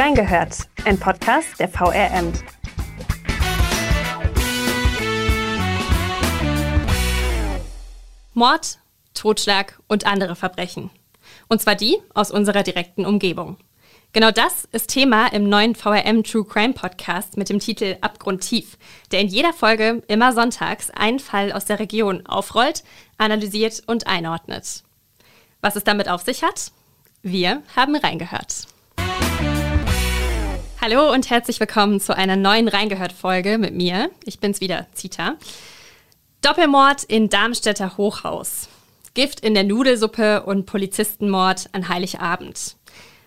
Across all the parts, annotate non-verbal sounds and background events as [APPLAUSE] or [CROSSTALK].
Reingehört, ein Podcast der VRM. Mord, Totschlag und andere Verbrechen. Und zwar die aus unserer direkten Umgebung. Genau das ist Thema im neuen VRM True Crime Podcast mit dem Titel Abgrundtief, der in jeder Folge immer sonntags einen Fall aus der Region aufrollt, analysiert und einordnet. Was es damit auf sich hat? Wir haben reingehört. Hallo und herzlich willkommen zu einer neuen Reingehört-Folge mit mir. Ich bin's wieder, Zita. Doppelmord in Darmstädter Hochhaus. Gift in der Nudelsuppe und Polizistenmord an Heiligabend.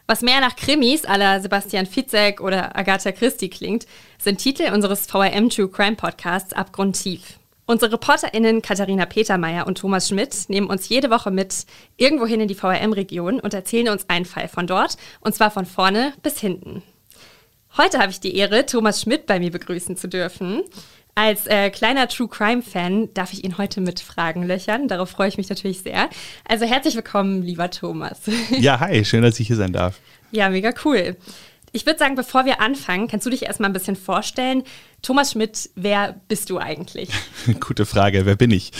Was mehr nach Krimis aller Sebastian Fitzek oder Agatha Christie klingt, sind Titel unseres VRM True Crime Podcasts Abgrundtief. Unsere ReporterInnen Katharina Petermeier und Thomas Schmidt nehmen uns jede Woche mit irgendwohin in die VRM-Region und erzählen uns einen Fall von dort, und zwar von vorne bis hinten. Heute habe ich die Ehre, Thomas Schmidt bei mir begrüßen zu dürfen. Als äh, kleiner True Crime Fan darf ich ihn heute mit Fragen löchern. Darauf freue ich mich natürlich sehr. Also herzlich willkommen, lieber Thomas. [LAUGHS] Ja, hi, schön, dass ich hier sein darf. Ja, mega cool. Ich würde sagen, bevor wir anfangen, kannst du dich erstmal ein bisschen vorstellen. Thomas Schmidt, wer bist du eigentlich? [LAUGHS] Gute Frage, wer bin ich?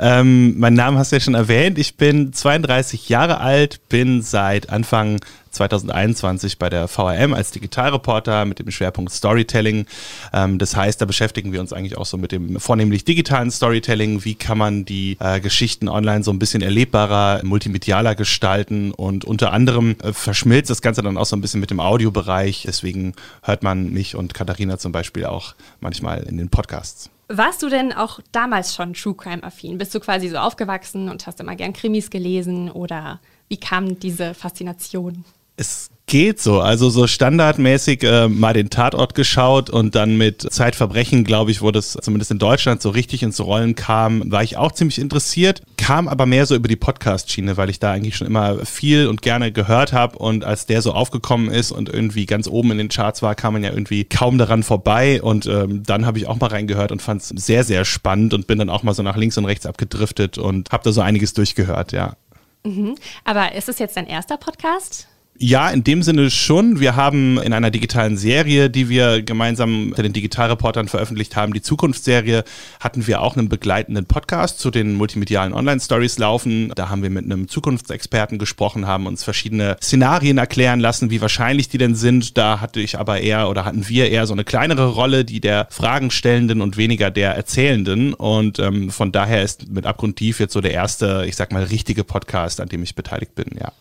Ähm, mein Name hast du ja schon erwähnt. Ich bin 32 Jahre alt, bin seit Anfang 2021 bei der VRM als Digitalreporter mit dem Schwerpunkt Storytelling. Ähm, das heißt, da beschäftigen wir uns eigentlich auch so mit dem vornehmlich digitalen Storytelling. Wie kann man die äh, Geschichten online so ein bisschen erlebbarer, multimedialer gestalten und unter anderem äh, verschmilzt das Ganze dann auch so ein bisschen mit dem Audiobereich. Deswegen hört man mich und Katharina zum Beispiel auch manchmal in den Podcasts. Warst du denn auch damals schon True Crime affin? Bist du quasi so aufgewachsen und hast immer gern Krimis gelesen oder wie kam diese Faszination? Es geht so. Also so standardmäßig äh, mal den Tatort geschaut und dann mit Zeitverbrechen, glaube ich, wo das zumindest in Deutschland so richtig ins Rollen kam, war ich auch ziemlich interessiert. Kam aber mehr so über die Podcast-Schiene, weil ich da eigentlich schon immer viel und gerne gehört habe. Und als der so aufgekommen ist und irgendwie ganz oben in den Charts war, kam man ja irgendwie kaum daran vorbei. Und ähm, dann habe ich auch mal reingehört und fand es sehr, sehr spannend und bin dann auch mal so nach links und rechts abgedriftet und habe da so einiges durchgehört, ja. Mhm. Aber ist es jetzt dein erster Podcast? Ja, in dem Sinne schon. Wir haben in einer digitalen Serie, die wir gemeinsam mit den Digitalreportern veröffentlicht haben, die Zukunftsserie, hatten wir auch einen begleitenden Podcast zu den multimedialen Online-Stories laufen. Da haben wir mit einem Zukunftsexperten gesprochen, haben uns verschiedene Szenarien erklären lassen, wie wahrscheinlich die denn sind. Da hatte ich aber eher oder hatten wir eher so eine kleinere Rolle, die der Fragenstellenden und weniger der Erzählenden. Und ähm, von daher ist mit Abgrundtief jetzt so der erste, ich sag mal, richtige Podcast, an dem ich beteiligt bin, ja.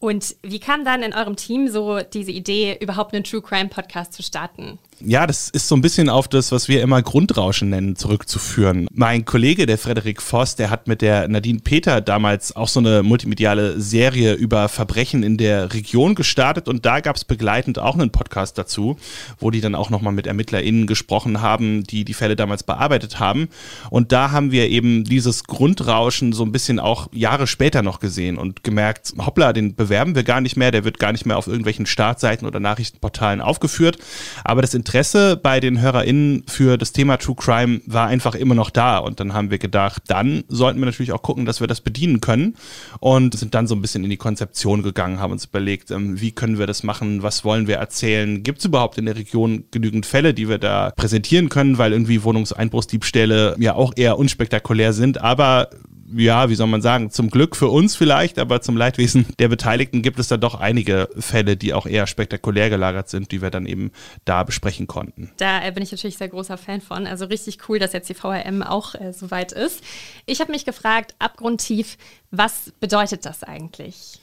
Und wie kam dann in eurem Team so diese Idee, überhaupt einen True Crime Podcast zu starten? Ja, das ist so ein bisschen auf das, was wir immer Grundrauschen nennen, zurückzuführen. Mein Kollege, der Frederik Voss, der hat mit der Nadine Peter damals auch so eine multimediale Serie über Verbrechen in der Region gestartet und da gab es begleitend auch einen Podcast dazu, wo die dann auch nochmal mit ErmittlerInnen gesprochen haben, die die Fälle damals bearbeitet haben. Und da haben wir eben dieses Grundrauschen so ein bisschen auch Jahre später noch gesehen und gemerkt, hoppla, den bewerben wir gar nicht mehr, der wird gar nicht mehr auf irgendwelchen Startseiten oder Nachrichtenportalen aufgeführt. Aber das Interesse bei den HörerInnen für das Thema True Crime war einfach immer noch da. Und dann haben wir gedacht, dann sollten wir natürlich auch gucken, dass wir das bedienen können. Und sind dann so ein bisschen in die Konzeption gegangen, haben uns überlegt, ähm, wie können wir das machen, was wollen wir erzählen, gibt es überhaupt in der Region genügend Fälle, die wir da präsentieren können, weil irgendwie Wohnungseinbruchsdiebstähle ja auch eher unspektakulär sind, aber ja, wie soll man sagen, zum Glück für uns vielleicht, aber zum Leidwesen der Beteiligten gibt es da doch einige Fälle, die auch eher spektakulär gelagert sind, die wir dann eben da besprechen konnten. Da äh, bin ich natürlich sehr großer Fan von. Also richtig cool, dass jetzt die VRM auch äh, so weit ist. Ich habe mich gefragt, abgrundtief, was bedeutet das eigentlich?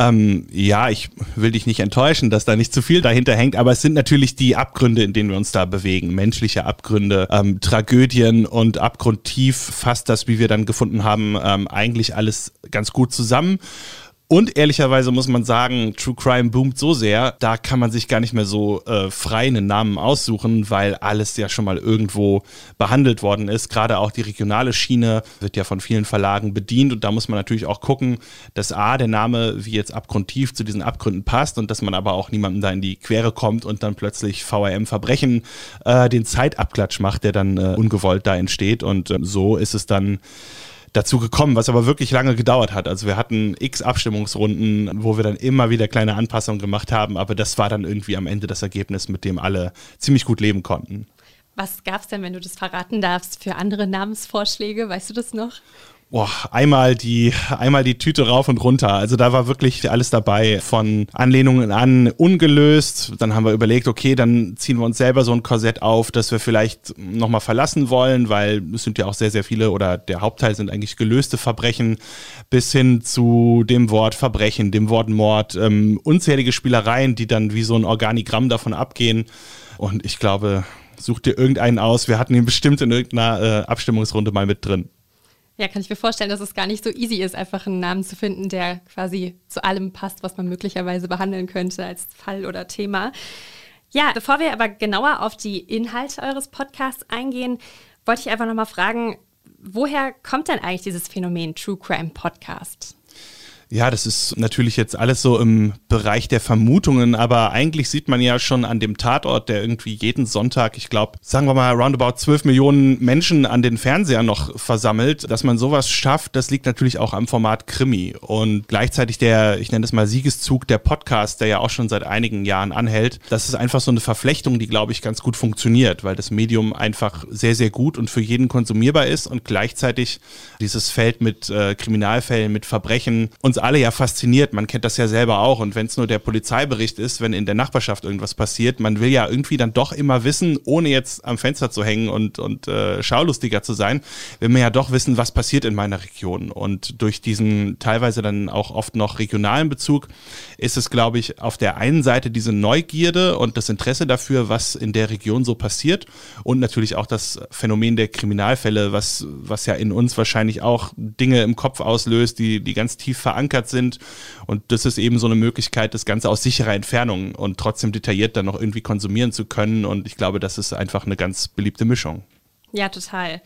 Ähm, ja, ich will dich nicht enttäuschen, dass da nicht zu viel dahinter hängt, aber es sind natürlich die Abgründe, in denen wir uns da bewegen. Menschliche Abgründe, ähm, Tragödien und abgrundtief fasst das, wie wir dann gefunden haben, ähm, eigentlich alles ganz gut zusammen. Und ehrlicherweise muss man sagen, True Crime boomt so sehr, da kann man sich gar nicht mehr so äh, frei einen Namen aussuchen, weil alles ja schon mal irgendwo behandelt worden ist. Gerade auch die regionale Schiene wird ja von vielen Verlagen bedient und da muss man natürlich auch gucken, dass A, der Name wie jetzt abgrundtief zu diesen Abgründen passt und dass man aber auch niemandem da in die Quere kommt und dann plötzlich VRM Verbrechen äh, den Zeitabklatsch macht, der dann äh, ungewollt da entsteht. Und äh, so ist es dann dazu gekommen, was aber wirklich lange gedauert hat. Also wir hatten x Abstimmungsrunden, wo wir dann immer wieder kleine Anpassungen gemacht haben, aber das war dann irgendwie am Ende das Ergebnis, mit dem alle ziemlich gut leben konnten. Was gab es denn, wenn du das verraten darfst, für andere Namensvorschläge? Weißt du das noch? Boah, einmal die, einmal die Tüte rauf und runter. Also da war wirklich alles dabei, von Anlehnungen an ungelöst. Dann haben wir überlegt, okay, dann ziehen wir uns selber so ein Korsett auf, das wir vielleicht nochmal verlassen wollen, weil es sind ja auch sehr, sehr viele oder der Hauptteil sind eigentlich gelöste Verbrechen, bis hin zu dem Wort Verbrechen, dem Wort Mord, ähm, unzählige Spielereien, die dann wie so ein Organigramm davon abgehen. Und ich glaube, such dir irgendeinen aus. Wir hatten ihn bestimmt in irgendeiner äh, Abstimmungsrunde mal mit drin. Ja, kann ich mir vorstellen, dass es gar nicht so easy ist, einfach einen Namen zu finden, der quasi zu allem passt, was man möglicherweise behandeln könnte als Fall oder Thema. Ja, bevor wir aber genauer auf die Inhalte eures Podcasts eingehen, wollte ich einfach nochmal fragen, woher kommt denn eigentlich dieses Phänomen True Crime Podcast? Ja, das ist natürlich jetzt alles so im Bereich der Vermutungen, aber eigentlich sieht man ja schon an dem Tatort, der irgendwie jeden Sonntag, ich glaube, sagen wir mal, roundabout 12 Millionen Menschen an den Fernseher noch versammelt, dass man sowas schafft, das liegt natürlich auch am Format Krimi. Und gleichzeitig der, ich nenne es mal Siegeszug, der Podcast, der ja auch schon seit einigen Jahren anhält, das ist einfach so eine Verflechtung, die, glaube ich, ganz gut funktioniert, weil das Medium einfach sehr, sehr gut und für jeden konsumierbar ist und gleichzeitig dieses Feld mit äh, Kriminalfällen, mit Verbrechen uns alle ja fasziniert. Man kennt das ja selber auch. Und wenn es nur der Polizeibericht ist, wenn in der Nachbarschaft irgendwas passiert, man will ja irgendwie dann doch immer wissen, ohne jetzt am Fenster zu hängen und, und äh, schaulustiger zu sein, will man ja doch wissen, was passiert in meiner Region. Und durch diesen teilweise dann auch oft noch regionalen Bezug ist es, glaube ich, auf der einen Seite diese Neugierde und das Interesse dafür, was in der Region so passiert und natürlich auch das Phänomen der Kriminalfälle, was, was ja in uns wahrscheinlich auch Dinge im Kopf auslöst, die, die ganz tief verankert verankert sind. Und das ist eben so eine Möglichkeit, das Ganze aus sicherer Entfernung und trotzdem detailliert dann noch irgendwie konsumieren zu können. Und ich glaube, das ist einfach eine ganz beliebte Mischung. Ja, total.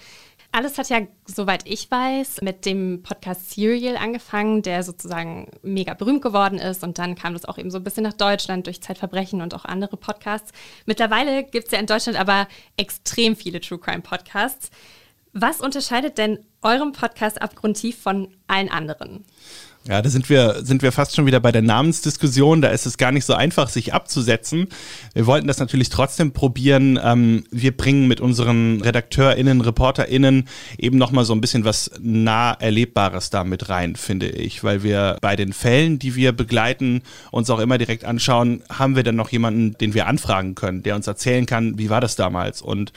Alles hat ja, soweit ich weiß, mit dem Podcast Serial angefangen, der sozusagen mega berühmt geworden ist. Und dann kam das auch eben so ein bisschen nach Deutschland durch Zeitverbrechen und auch andere Podcasts. Mittlerweile gibt es ja in Deutschland aber extrem viele True Crime Podcasts. Was unterscheidet denn eurem Podcast abgrundtief von allen anderen? Ja, da sind wir, sind wir fast schon wieder bei der Namensdiskussion. Da ist es gar nicht so einfach, sich abzusetzen. Wir wollten das natürlich trotzdem probieren. Ähm, wir bringen mit unseren RedakteurInnen, ReporterInnen eben nochmal so ein bisschen was nah Erlebbares da mit rein, finde ich. Weil wir bei den Fällen, die wir begleiten, uns auch immer direkt anschauen, haben wir dann noch jemanden, den wir anfragen können, der uns erzählen kann, wie war das damals? Und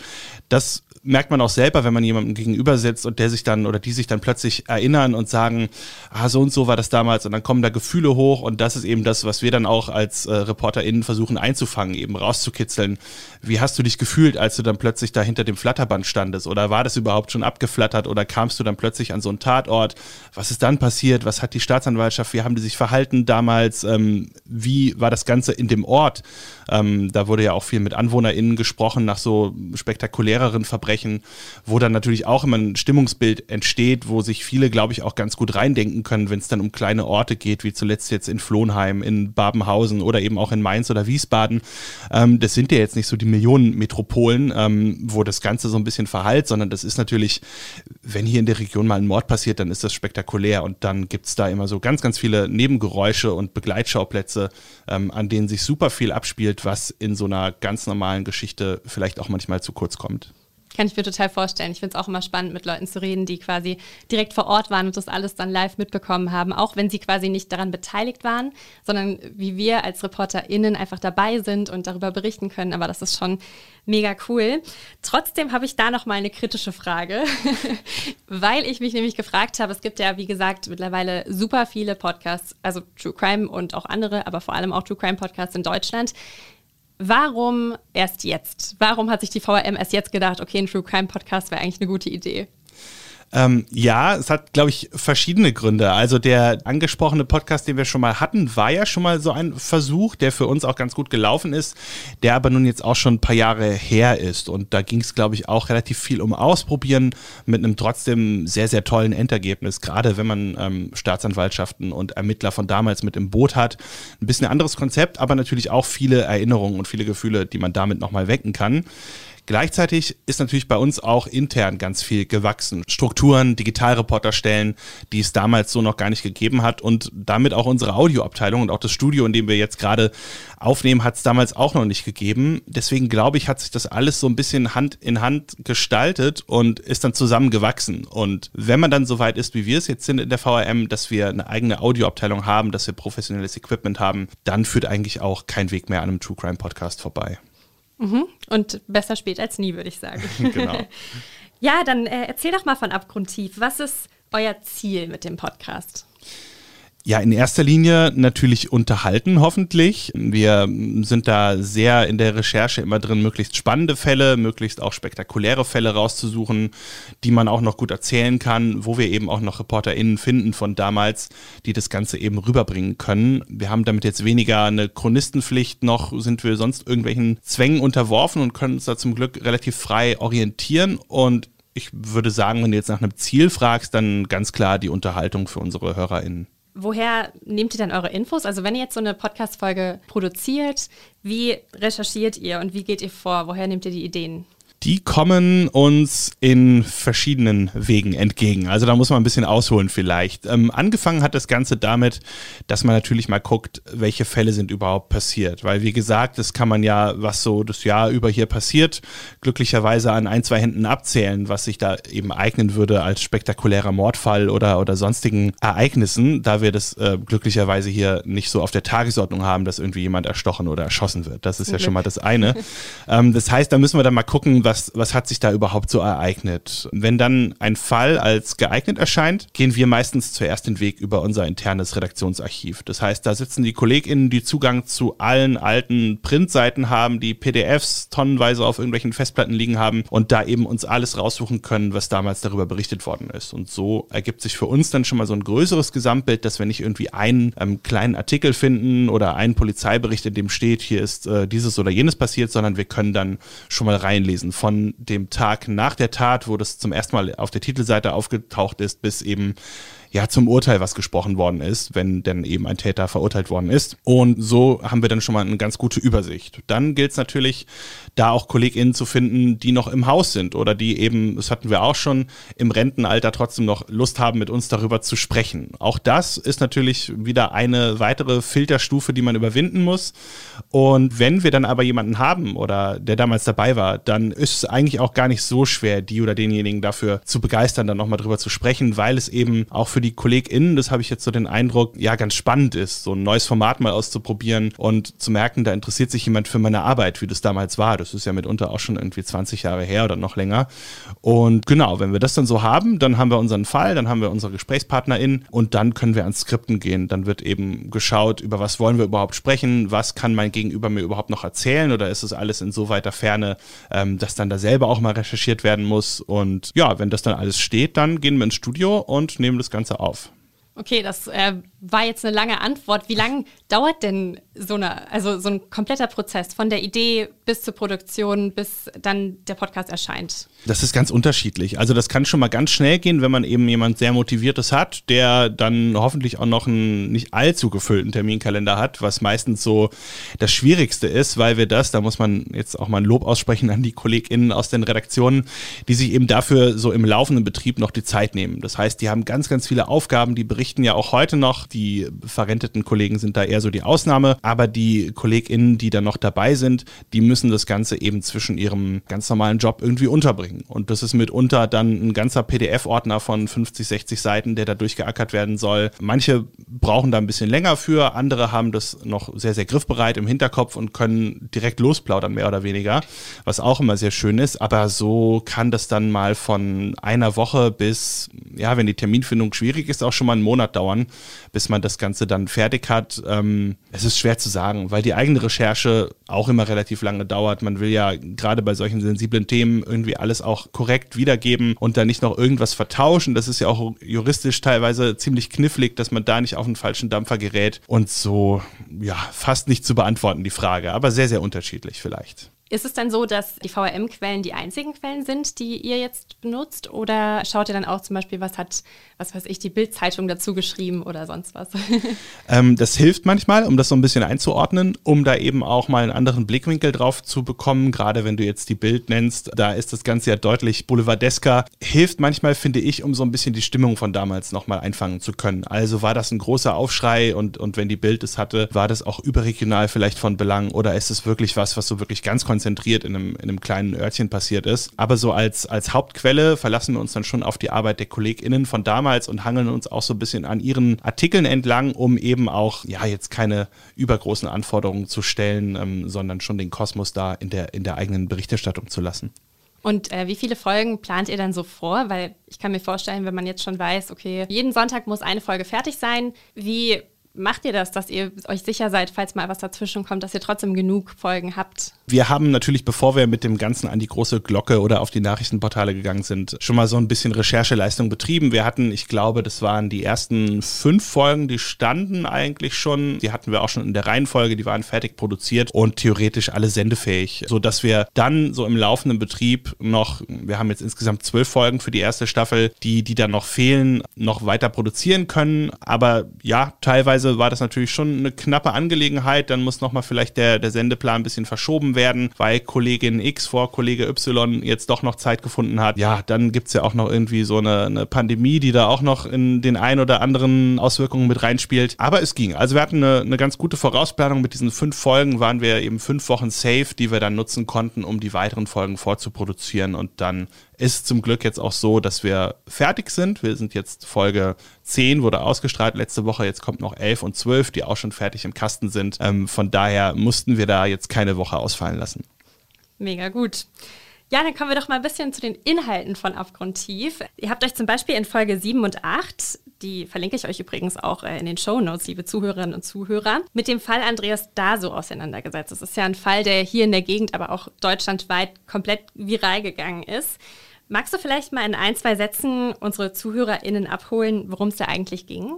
das merkt man auch selber, wenn man jemandem gegenüber sitzt und der sich dann oder die sich dann plötzlich erinnern und sagen, ah, so und so war das damals und dann kommen da Gefühle hoch und das ist eben das, was wir dann auch als äh, ReporterInnen versuchen einzufangen, eben rauszukitzeln. Wie hast du dich gefühlt, als du dann plötzlich da hinter dem Flatterband standest oder war das überhaupt schon abgeflattert oder kamst du dann plötzlich an so einen Tatort? Was ist dann passiert? Was hat die Staatsanwaltschaft, wie haben die sich verhalten damals? Ähm, wie war das Ganze in dem Ort? Ähm, da wurde ja auch viel mit AnwohnerInnen gesprochen nach so spektakuläreren Verbrechen sprechen, wo dann natürlich auch immer ein Stimmungsbild entsteht, wo sich viele, glaube ich, auch ganz gut reindenken können, wenn es dann um kleine Orte geht, wie zuletzt jetzt in Flohnheim, in Babenhausen oder eben auch in Mainz oder Wiesbaden. Ähm, das sind ja jetzt nicht so die Millionenmetropolen, ähm, wo das Ganze so ein bisschen verhallt, sondern das ist natürlich, wenn hier in der Region mal ein Mord passiert, dann ist das spektakulär und dann gibt es da immer so ganz, ganz viele Nebengeräusche und Begleitschauplätze, ähm, an denen sich super viel abspielt, was in so einer ganz normalen Geschichte vielleicht auch manchmal zu kurz kommt. Kann ich mir total vorstellen. Ich finde es auch immer spannend, mit Leuten zu reden, die quasi direkt vor Ort waren und das alles dann live mitbekommen haben, auch wenn sie quasi nicht daran beteiligt waren, sondern wie wir als ReporterInnen einfach dabei sind und darüber berichten können. Aber das ist schon mega cool. Trotzdem habe ich da noch mal eine kritische Frage, [LAUGHS] weil ich mich nämlich gefragt habe, es gibt ja, wie gesagt, mittlerweile super viele Podcasts, also True Crime und auch andere, aber vor allem auch True Crime Podcasts in Deutschland. Warum erst jetzt? Warum hat sich die VRM erst jetzt gedacht, okay, ein True Crime Podcast wäre eigentlich eine gute Idee? Ähm, ja, es hat, glaube ich, verschiedene Gründe. Also der angesprochene Podcast, den wir schon mal hatten, war ja schon mal so ein Versuch, der für uns auch ganz gut gelaufen ist, der aber nun jetzt auch schon ein paar Jahre her ist. Und da ging es, glaube ich, auch relativ viel um Ausprobieren mit einem trotzdem sehr, sehr tollen Endergebnis, gerade wenn man ähm, Staatsanwaltschaften und Ermittler von damals mit im Boot hat. Ein bisschen anderes Konzept, aber natürlich auch viele Erinnerungen und viele Gefühle, die man damit nochmal wecken kann. Gleichzeitig ist natürlich bei uns auch intern ganz viel gewachsen. Strukturen, Digitalreporterstellen, die es damals so noch gar nicht gegeben hat und damit auch unsere Audioabteilung und auch das Studio, in dem wir jetzt gerade aufnehmen, hat es damals auch noch nicht gegeben. Deswegen glaube ich, hat sich das alles so ein bisschen Hand in Hand gestaltet und ist dann zusammengewachsen. Und wenn man dann so weit ist, wie wir es jetzt sind in der VRM, dass wir eine eigene Audioabteilung haben, dass wir professionelles Equipment haben, dann führt eigentlich auch kein Weg mehr an einem True Crime Podcast vorbei. Mhm. Und besser spät als nie, würde ich sagen. [LAUGHS] genau. ja, dann äh, erzähl doch mal von Abgrundtief. Was ist euer Ziel mit dem Podcast? Ja, in erster Linie natürlich unterhalten, hoffentlich. Wir sind da sehr in der Recherche immer drin, möglichst spannende Fälle, möglichst auch spektakuläre Fälle rauszusuchen, die man auch noch gut erzählen kann, wo wir eben auch noch ReporterInnen finden von damals, die das Ganze eben rüberbringen können. Wir haben damit jetzt weniger eine Chronistenpflicht, noch sind wir sonst irgendwelchen Zwängen unterworfen und können uns da zum Glück relativ frei orientieren und ich würde sagen, wenn du jetzt nach einem Ziel fragst, dann ganz klar die Unterhaltung für unsere HörerInnen. Woher nehmt ihr dann eure Infos? Also wenn ihr jetzt so eine Podcast-Folge produziert, wie recherchiert ihr und wie geht ihr vor? Woher nehmt ihr die Ideen? Die kommen uns in verschiedenen Wegen entgegen. Also da muss man ein bisschen ausholen vielleicht. Ähm, angefangen hat das Ganze damit, dass man natürlich mal guckt, welche Fälle sind überhaupt passiert. Weil wie gesagt, das kann man ja, was so das Jahr über hier passiert, glücklicherweise an ein, zwei Händen abzählen, was sich da eben eignen würde als spektakulärer Mordfall oder, oder sonstigen Ereignissen, da wir das äh, glücklicherweise hier nicht so auf der Tagesordnung haben, dass irgendwie jemand erstochen oder erschossen wird. Das ist ja schon mal das eine. ähm, das heißt, da müssen wir dann mal gucken, was was, was hat sich da überhaupt so ereignet? Wenn dann ein Fall als geeignet erscheint, gehen wir meistens zuerst den Weg über unser internes Redaktionsarchiv. Das heißt, da sitzen die KollegInnen, die Zugang zu allen alten Printseiten haben, die PDFs tonnenweise auf irgendwelchen Festplatten liegen haben und da eben uns alles raussuchen können, was damals darüber berichtet worden ist. Und so ergibt sich für uns dann schon mal so ein größeres Gesamtbild, dass wir nicht irgendwie einen ähm, kleinen Artikel finden oder einen Polizeibericht, in dem steht, hier ist äh, dieses oder jenes passiert, sondern wir können dann schon mal reinlesen von dem Tag nach der Tat, wo das zum ersten Mal auf der Titelseite aufgetaucht ist, bis eben ja zum Urteil, was gesprochen worden ist, wenn denn eben ein Täter verurteilt worden ist. Und so haben wir dann schon mal eine ganz gute Übersicht. Dann gilt es natürlich, da auch KollegInnen zu finden, die noch im Haus sind oder die eben, das hatten wir auch schon, im Rentenalter trotzdem noch Lust haben, mit uns darüber zu sprechen. Auch das ist natürlich wieder eine weitere Filterstufe, die man überwinden muss. Und wenn wir dann aber jemanden haben oder der damals dabei war, dann ist es eigentlich auch gar nicht so schwer, die oder denjenigen dafür zu begeistern, dann nochmal drüber zu sprechen, weil es eben auch für die KollegInnen, das habe ich jetzt so den Eindruck, ja, ganz spannend ist, so ein neues Format mal auszuprobieren und zu merken, da interessiert sich jemand für meine Arbeit, wie das damals war. Das ist ja mitunter auch schon irgendwie 20 Jahre her oder noch länger. Und genau, wenn wir das dann so haben, dann haben wir unseren Fall, dann haben wir unsere GesprächspartnerInnen und dann können wir ans Skripten gehen. Dann wird eben geschaut, über was wollen wir überhaupt sprechen, was kann mein Gegenüber mir überhaupt noch erzählen oder ist es alles in so weiter Ferne, ähm, dass dann da selber auch mal recherchiert werden muss. Und ja, wenn das dann alles steht, dann gehen wir ins Studio und nehmen das Ganze auf. Okay, das äh, war jetzt eine lange Antwort. Wie lange dauert denn so eine, also so ein kompletter Prozess von der Idee bis zur Produktion, bis dann der Podcast erscheint? Das ist ganz unterschiedlich. Also das kann schon mal ganz schnell gehen, wenn man eben jemand sehr motiviertes hat, der dann hoffentlich auch noch einen nicht allzu gefüllten Terminkalender hat, was meistens so das Schwierigste ist, weil wir das, da muss man jetzt auch mal ein Lob aussprechen an die KollegInnen aus den Redaktionen, die sich eben dafür so im laufenden Betrieb noch die Zeit nehmen. Das heißt, die haben ganz, ganz viele Aufgaben, die berichten ja auch heute noch. Die verrenteten Kollegen sind da eher so die Ausnahme, aber die KollegInnen, die da noch dabei sind, die müssen das Ganze eben zwischen ihrem ganz normalen Job irgendwie unterbringen. Und das ist mitunter dann ein ganzer PDF-Ordner von 50, 60 Seiten, der da durchgeackert werden soll. Manche brauchen da ein bisschen länger für, andere haben das noch sehr, sehr griffbereit im Hinterkopf und können direkt losplaudern, mehr oder weniger, was auch immer sehr schön ist. Aber so kann das dann mal von einer Woche bis, ja, wenn die Terminfindung schwierig ist, auch schon mal einen Monat dauern, bis man das Ganze dann fertig hat. Ähm, es ist schwer zu sagen, weil die eigene Recherche auch immer relativ lange dauert. Man will ja gerade bei solchen sensiblen Themen irgendwie alles auch korrekt wiedergeben und da nicht noch irgendwas vertauschen. Das ist ja auch juristisch teilweise ziemlich knifflig, dass man da nicht auf einen falschen Dampfer gerät und so, ja, fast nicht zu beantworten, die Frage, aber sehr, sehr unterschiedlich vielleicht. Ist es dann so, dass die VRM-Quellen die einzigen Quellen sind, die ihr jetzt benutzt? Oder schaut ihr dann auch zum Beispiel, was hat, was weiß ich, die Bild-Zeitung dazu geschrieben oder sonst was? [LAUGHS] Ähm, das hilft manchmal, um das so ein bisschen einzuordnen, um da eben auch mal einen anderen Blickwinkel drauf zu bekommen. Gerade wenn du jetzt die Bild nennst, da ist das Ganze ja deutlich boulevardesker. Hilft manchmal, finde ich, um so ein bisschen die Stimmung von damals nochmal einfangen zu können. Also war das ein großer Aufschrei und, und wenn die Bild es hatte, war das auch überregional vielleicht von Belang oder ist es wirklich was, was so wirklich ganz konzentriert in einem, in einem kleinen Örtchen passiert ist. Aber so als, als Hauptquelle verlassen wir uns dann schon auf die Arbeit der KollegInnen von damals und hangeln uns auch so ein bisschen an ihren Artikeln entlang, um eben auch, ja, jetzt keine übergroßen Anforderungen zu stellen, ähm, sondern schon den Kosmos da in der, in der eigenen Berichterstattung zu lassen. Und äh, wie viele Folgen plant ihr dann so vor? Weil ich kann mir vorstellen, wenn man jetzt schon weiß, okay, jeden Sonntag muss eine Folge fertig sein, wie macht ihr das, dass ihr euch sicher seid, falls mal was dazwischen kommt, dass ihr trotzdem genug Folgen habt? Wir haben natürlich, bevor wir mit dem Ganzen an die große Glocke oder auf die Nachrichtenportale gegangen sind, schon mal so ein bisschen Rechercheleistung betrieben. Wir hatten, ich glaube, das waren die ersten fünf Folgen, die standen eigentlich schon. Die hatten wir auch schon in der Reihenfolge, die waren fertig produziert und theoretisch alle sendefähig, sodass wir dann so im laufenden Betrieb noch, wir haben jetzt insgesamt zwölf Folgen für die erste Staffel, die, die dann noch fehlen, noch weiter produzieren können. Aber ja, teilweise Weise war das natürlich schon eine knappe Angelegenheit. Dann muss nochmal vielleicht der, der Sendeplan ein bisschen verschoben werden, weil Kollegin X vor Kollege Y jetzt doch noch Zeit gefunden hat. Ja, dann gibt es ja auch noch irgendwie so eine, eine Pandemie, die da auch noch in den ein oder anderen Auswirkungen mit reinspielt. Aber es ging. Also wir hatten eine, eine ganz gute Vorausplanung. Mit diesen fünf Folgen waren wir eben fünf Wochen safe, die wir dann nutzen konnten, um die weiteren Folgen vorzuproduzieren und dann ist zum Glück jetzt auch so, dass wir fertig sind. Wir sind jetzt Folge 10, wurde ausgestrahlt letzte Woche. Jetzt kommt noch 11 und 12, die auch schon fertig im Kasten sind. Ähm, von daher mussten wir da jetzt keine Woche ausfallen lassen. Mega gut. Ja, dann kommen wir doch mal ein bisschen zu den Inhalten von Abgrundtief. Ihr habt euch zum Beispiel in Folge 7 und 8, die verlinke ich euch übrigens auch äh, in den Show Notes, liebe Zuhörerinnen und Zuhörer, mit dem Fall Andreas Daso auseinandergesetzt. Das ist ja ein Fall, der hier in der Gegend, aber auch deutschlandweit komplett viral gegangen ist. Magst du vielleicht mal in ein, zwei Sätzen unsere ZuhörerInnen abholen, worum es da eigentlich ging?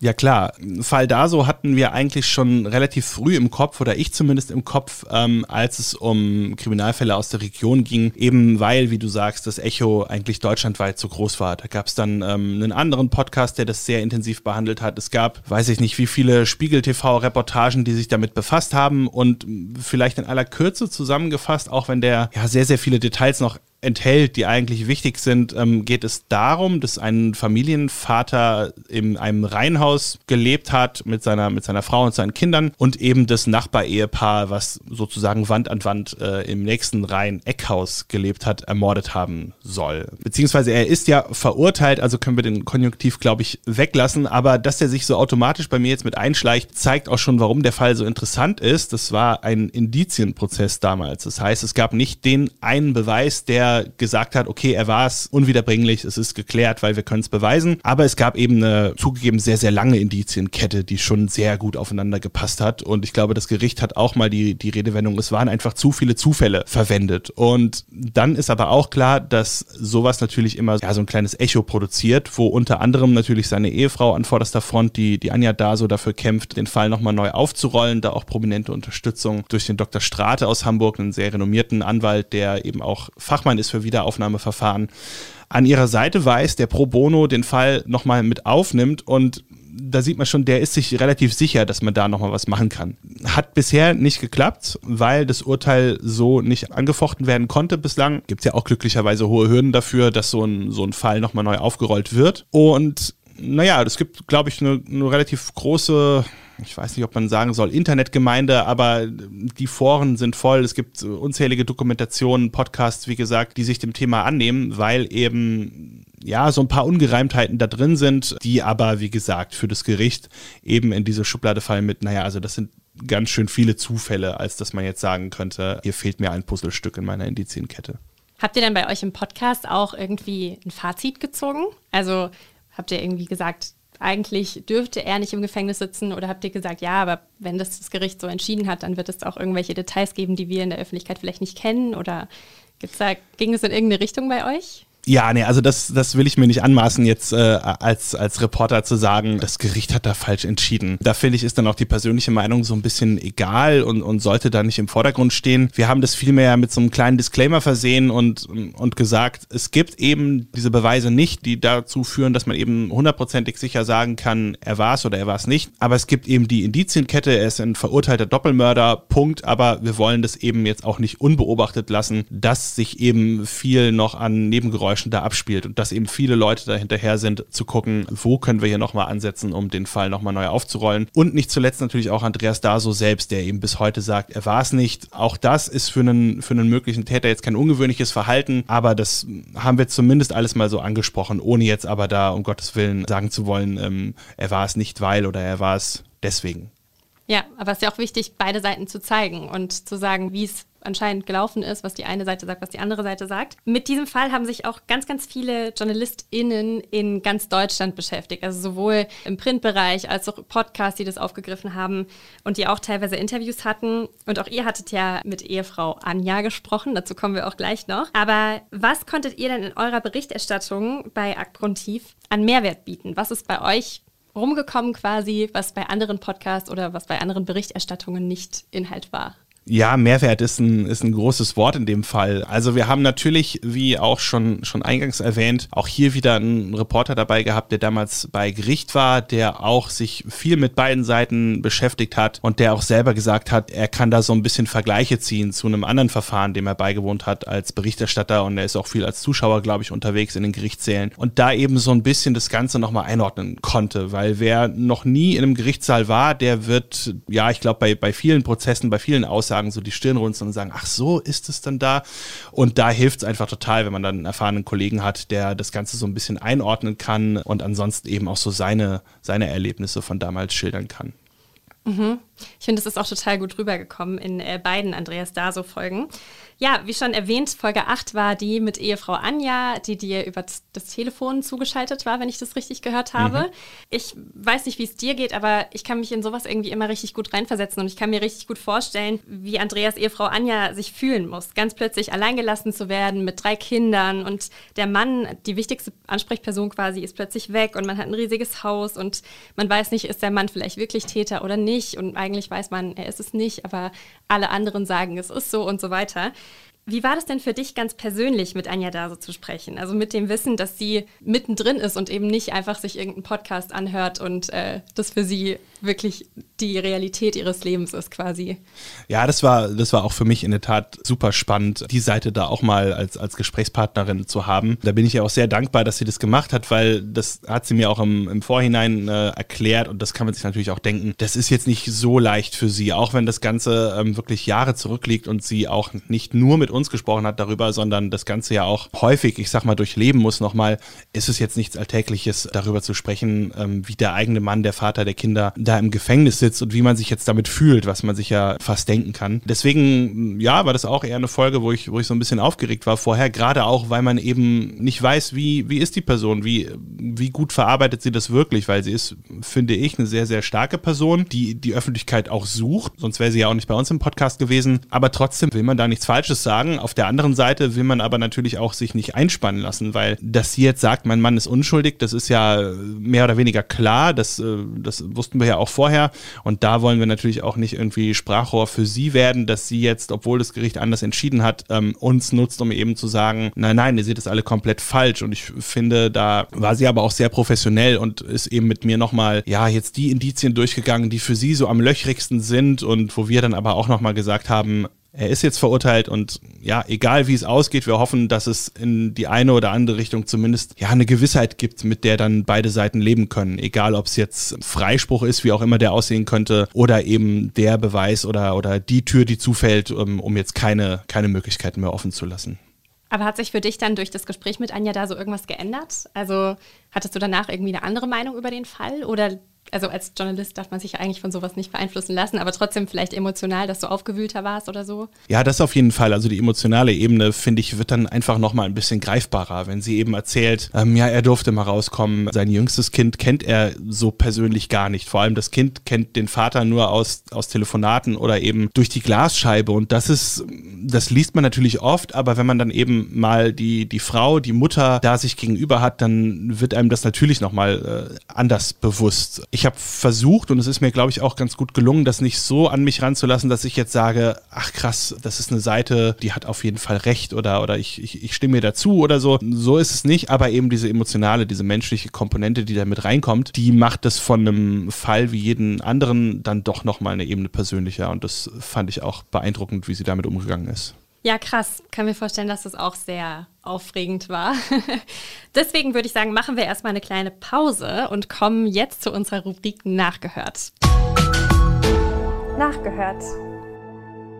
Ja klar, Fall Daso hatten wir eigentlich schon relativ früh im Kopf oder ich zumindest im Kopf, ähm, als es um Kriminalfälle aus der Region ging, eben weil, wie du sagst, das Echo eigentlich deutschlandweit so groß war. Da gab es dann ähm, einen anderen Podcast, der das sehr intensiv behandelt hat. Es gab, weiß ich nicht, wie viele Spiegel-TV-Reportagen, die sich damit befasst haben und vielleicht in aller Kürze zusammengefasst, auch wenn der ja sehr, sehr viele Details noch enthält, die eigentlich wichtig sind, ähm, geht es darum, dass ein Familienvater in einem Reihenhaus gelebt hat mit seiner, mit seiner Frau und seinen Kindern und eben das Nachbarehepaar, was sozusagen Wand an Wand äh, im nächsten Reihen-Eckhaus gelebt hat, ermordet haben soll. Beziehungsweise er ist ja verurteilt, also können wir den Konjunktiv, glaube ich, weglassen, aber dass er sich so automatisch bei mir jetzt mit einschleicht, zeigt auch schon, warum der Fall so interessant ist. Das war ein Indizienprozess damals. Das heißt, es gab nicht den einen Beweis, der gesagt hat, okay, er war es unwiederbringlich, es ist geklärt, weil wir können es beweisen. Aber es gab eben eine zugegeben sehr, sehr lange Indizienkette, die schon sehr gut aufeinander gepasst hat. Und ich glaube, das Gericht hat auch mal die, die Redewendung, es waren einfach zu viele Zufälle verwendet. Und dann ist aber auch klar, dass sowas natürlich immer ja, so ein kleines Echo produziert, wo unter anderem natürlich seine Ehefrau an vorderster Front, die, die Anja da so dafür kämpft, den Fall nochmal neu aufzurollen, da auch prominente Unterstützung durch den Dr. Strate aus Hamburg, einen sehr renommierten Anwalt, der eben auch Fachmann Fachmann ist für Wiederaufnahmeverfahren, an ihrer Seite weiß, der pro bono den Fall nochmal mit aufnimmt und da sieht man schon, der ist sich relativ sicher, dass man da nochmal was machen kann. Hat bisher nicht geklappt, weil das Urteil so nicht angefochten werden konnte bislang. Gibt es ja auch glücklicherweise hohe Hürden dafür, dass so ein, so ein Fall nochmal neu aufgerollt wird. Und naja, es gibt, glaube ich, eine, eine relativ große ich weiß nicht, ob man sagen soll, Internetgemeinde, aber die Foren sind voll. Es gibt unzählige Dokumentationen, Podcasts, wie gesagt, die sich dem Thema annehmen, weil eben ja, so ein paar Ungereimtheiten da drin sind, die aber, wie gesagt, für das Gericht eben in diese Schublade fallen mit, naja, also das sind ganz schön viele Zufälle, als dass man jetzt sagen könnte, hier fehlt mir ein Puzzlestück in meiner Indizienkette. Habt ihr denn bei euch im Podcast auch irgendwie ein Fazit gezogen? Also habt ihr irgendwie gesagt, eigentlich dürfte er nicht im Gefängnis sitzen oder habt ihr gesagt, ja, aber wenn das das Gericht so entschieden hat, dann wird es auch irgendwelche Details geben, die wir in der Öffentlichkeit vielleicht nicht kennen oder gibt's da, ging es in irgendeine Richtung bei euch? Ja, nee, also das, das will ich mir nicht anmaßen, jetzt äh, als, als Reporter zu sagen, das Gericht hat da falsch entschieden. Da finde ich, ist dann auch die persönliche Meinung so ein bisschen egal und, und sollte da nicht im Vordergrund stehen. Wir haben das vielmehr mit so einem kleinen Disclaimer versehen und, und gesagt, es gibt eben diese Beweise nicht, die dazu führen, dass man eben hundertprozentig sicher sagen kann, er war es oder er war es nicht. Aber es gibt eben die Indizienkette, er ist ein verurteilter Doppelmörder, Punkt. Aber wir wollen das eben jetzt auch nicht unbeobachtet lassen, dass sich eben viel noch an Nebengeräuschen Geräuschen da abspielt und dass eben viele Leute da hinterher sind, zu gucken, wo können wir hier nochmal ansetzen, um den Fall nochmal neu aufzurollen. Und nicht zuletzt natürlich auch Andreas Daso selbst, der eben bis heute sagt, er war es nicht. Auch das ist für einen, für einen möglichen Täter jetzt kein ungewöhnliches Verhalten, aber das haben wir zumindest alles mal so angesprochen, ohne jetzt aber da, um Gottes Willen, sagen zu wollen, ähm, er war es nicht weil oder er war es deswegen. Ja, aber es ist ja auch wichtig, beide Seiten zu zeigen und zu sagen, wie es anscheinend gelaufen ist, was die eine Seite sagt, was die andere Seite sagt. Mit diesem Fall haben sich auch ganz, ganz viele JournalistInnen in ganz Deutschland beschäftigt. Also sowohl im Printbereich als auch Podcasts, die das aufgegriffen haben und die auch teilweise Interviews hatten. Und auch ihr hattet ja mit Ehefrau Anja gesprochen, dazu kommen wir auch gleich noch. Aber was konntet ihr denn in eurer Berichterstattung bei Akgrundtief an Mehrwert bieten? Was ist bei euch rumgekommen quasi, was bei anderen Podcasts oder was bei anderen Berichterstattungen nicht Inhalt war? Ja, Mehrwert ist ein, ist ein großes Wort in dem Fall. Also wir haben natürlich, wie auch schon, schon eingangs erwähnt, auch hier wieder einen Reporter dabei gehabt, der damals bei Gericht war, der auch sich viel mit beiden Seiten beschäftigt hat und der auch selber gesagt hat, er kann da so ein bisschen Vergleiche ziehen zu einem anderen Verfahren, dem er beigewohnt hat als Berichterstatter. Und er ist auch viel als Zuschauer, glaube ich, unterwegs in den Gerichtssälen. Und da eben so ein bisschen das Ganze nochmal einordnen konnte, weil wer noch nie in einem Gerichtssaal war, der wird, ja, ich glaube, bei, bei vielen Prozessen, bei vielen Aussagen Aussagen so die Stirn runzeln und sagen, ach so ist es dann da. Und da hilft es einfach total, wenn man dann einen erfahrenen Kollegen hat, der das Ganze so ein bisschen einordnen kann und ansonsten eben auch so seine, seine Erlebnisse von damals schildern kann. Mhm. Ich finde, es ist auch total gut rübergekommen in äh, beiden Andreas Daso-Folgen. Ja, wie schon erwähnt, Folge 8 war die mit Ehefrau Anja, die dir über das Telefon zugeschaltet war, wenn ich das richtig gehört habe. Mhm. Ich weiß nicht, wie es dir geht, aber ich kann mich in sowas irgendwie immer richtig gut reinversetzen und ich kann mir richtig gut vorstellen, wie Andreas Ehefrau Anja sich fühlen muss, ganz plötzlich alleingelassen zu werden mit drei Kindern und der Mann, die wichtigste Ansprechperson quasi, ist plötzlich weg und man hat ein riesiges Haus und man weiß nicht, ist der Mann vielleicht wirklich Täter oder nicht und eigentlich weiß man, er ist es nicht, aber alle anderen sagen, es ist so und so weiter. Wie war das denn für dich ganz persönlich, mit Anja da so zu sprechen? Also mit dem Wissen, dass sie mittendrin ist und eben nicht einfach sich irgendeinen Podcast anhört und äh, das für sie wirklich die Realität ihres Lebens ist quasi. Ja, das war, das war auch für mich in der Tat super spannend, die Seite da auch mal als, als Gesprächspartnerin zu haben. Da bin ich ja auch sehr dankbar, dass sie das gemacht hat, weil das hat sie mir auch im, im Vorhinein äh, erklärt und das kann man sich natürlich auch denken. Das ist jetzt nicht so leicht für sie, auch wenn das Ganze ähm, wirklich Jahre zurückliegt und sie auch nicht nur mit uns gesprochen hat darüber, sondern das Ganze ja auch häufig, ich sag mal, durchleben muss nochmal, ist es jetzt nichts Alltägliches, darüber zu sprechen, ähm, wie der eigene Mann, der Vater der Kinder da im Gefängnis sitzt und wie man sich jetzt damit fühlt, was man sich ja fast denken kann. Deswegen, ja, war das auch eher eine Folge, wo ich, wo ich so ein bisschen aufgeregt war vorher, gerade auch, weil man eben nicht weiß, wie, wie ist die Person, wie, wie gut verarbeitet sie das wirklich, weil sie ist, finde ich, eine sehr, sehr starke Person, die die Öffentlichkeit auch sucht, sonst wäre sie ja auch nicht bei uns im Podcast gewesen, aber trotzdem will man da nichts Falsches sagen, auf der anderen Seite will man aber natürlich auch sich nicht einspannen lassen, weil dass sie jetzt sagt, mein Mann ist unschuldig, das ist ja mehr oder weniger klar. Das, äh, das wussten wir ja auch vorher. Und da wollen wir natürlich auch nicht irgendwie Sprachrohr für sie werden, dass sie jetzt, obwohl das Gericht anders entschieden hat, ähm, uns nutzt, um eben zu sagen, nein, nein, ihr seht das alle komplett falsch. Und ich finde, da war sie aber auch sehr professionell und ist eben mit mir nochmal, ja, jetzt die Indizien durchgegangen, die für sie so am löchrigsten sind und wo wir dann aber auch nochmal gesagt haben, er ist jetzt verurteilt und ja, egal wie es ausgeht, wir hoffen, dass es in die eine oder andere Richtung zumindest ja eine Gewissheit gibt, mit der dann beide Seiten leben können. Egal, ob es jetzt Freispruch ist, wie auch immer der aussehen könnte, oder eben der Beweis oder, oder die Tür, die zufällt, um, um jetzt keine, keine Möglichkeiten mehr offen zu lassen. Aber hat sich für dich dann durch das Gespräch mit Anja da so irgendwas geändert? Also hattest du danach irgendwie eine andere Meinung über den Fall oder Also als Journalist darf man sich eigentlich von sowas nicht beeinflussen lassen, aber trotzdem vielleicht emotional, dass du aufgewühlter warst oder so. Ja, das auf jeden Fall. Also die emotionale Ebene, finde ich, wird dann einfach nochmal ein bisschen greifbarer, wenn sie eben erzählt, ähm, ja, er durfte mal rauskommen. Sein jüngstes Kind kennt er so persönlich gar nicht. Vor allem das Kind kennt den Vater nur aus, aus Telefonaten oder eben durch die Glasscheibe. Und das ist, das liest man natürlich oft, aber wenn man dann eben mal die, die Frau, die Mutter da sich gegenüber hat, dann wird einem das natürlich nochmal äh, anders bewusst ich habe versucht und es ist mir, glaube ich, auch ganz gut gelungen, das nicht so an mich ranzulassen, dass ich jetzt sage, ach krass, das ist eine Seite, die hat auf jeden Fall recht oder, oder ich, ich, ich stimme mir dazu oder so. So ist es nicht, aber eben diese emotionale, diese menschliche Komponente, die da mit reinkommt, die macht es von einem Fall wie jeden anderen dann doch nochmal eine Ebene persönlicher und das fand ich auch beeindruckend, wie sie damit umgegangen ist. Ja, krass. Kann mir vorstellen, dass das auch sehr aufregend war. [LAUGHS] Deswegen würde ich sagen, machen wir erstmal eine kleine Pause und kommen jetzt zu unserer Rubrik Nachgehört. Nachgehört.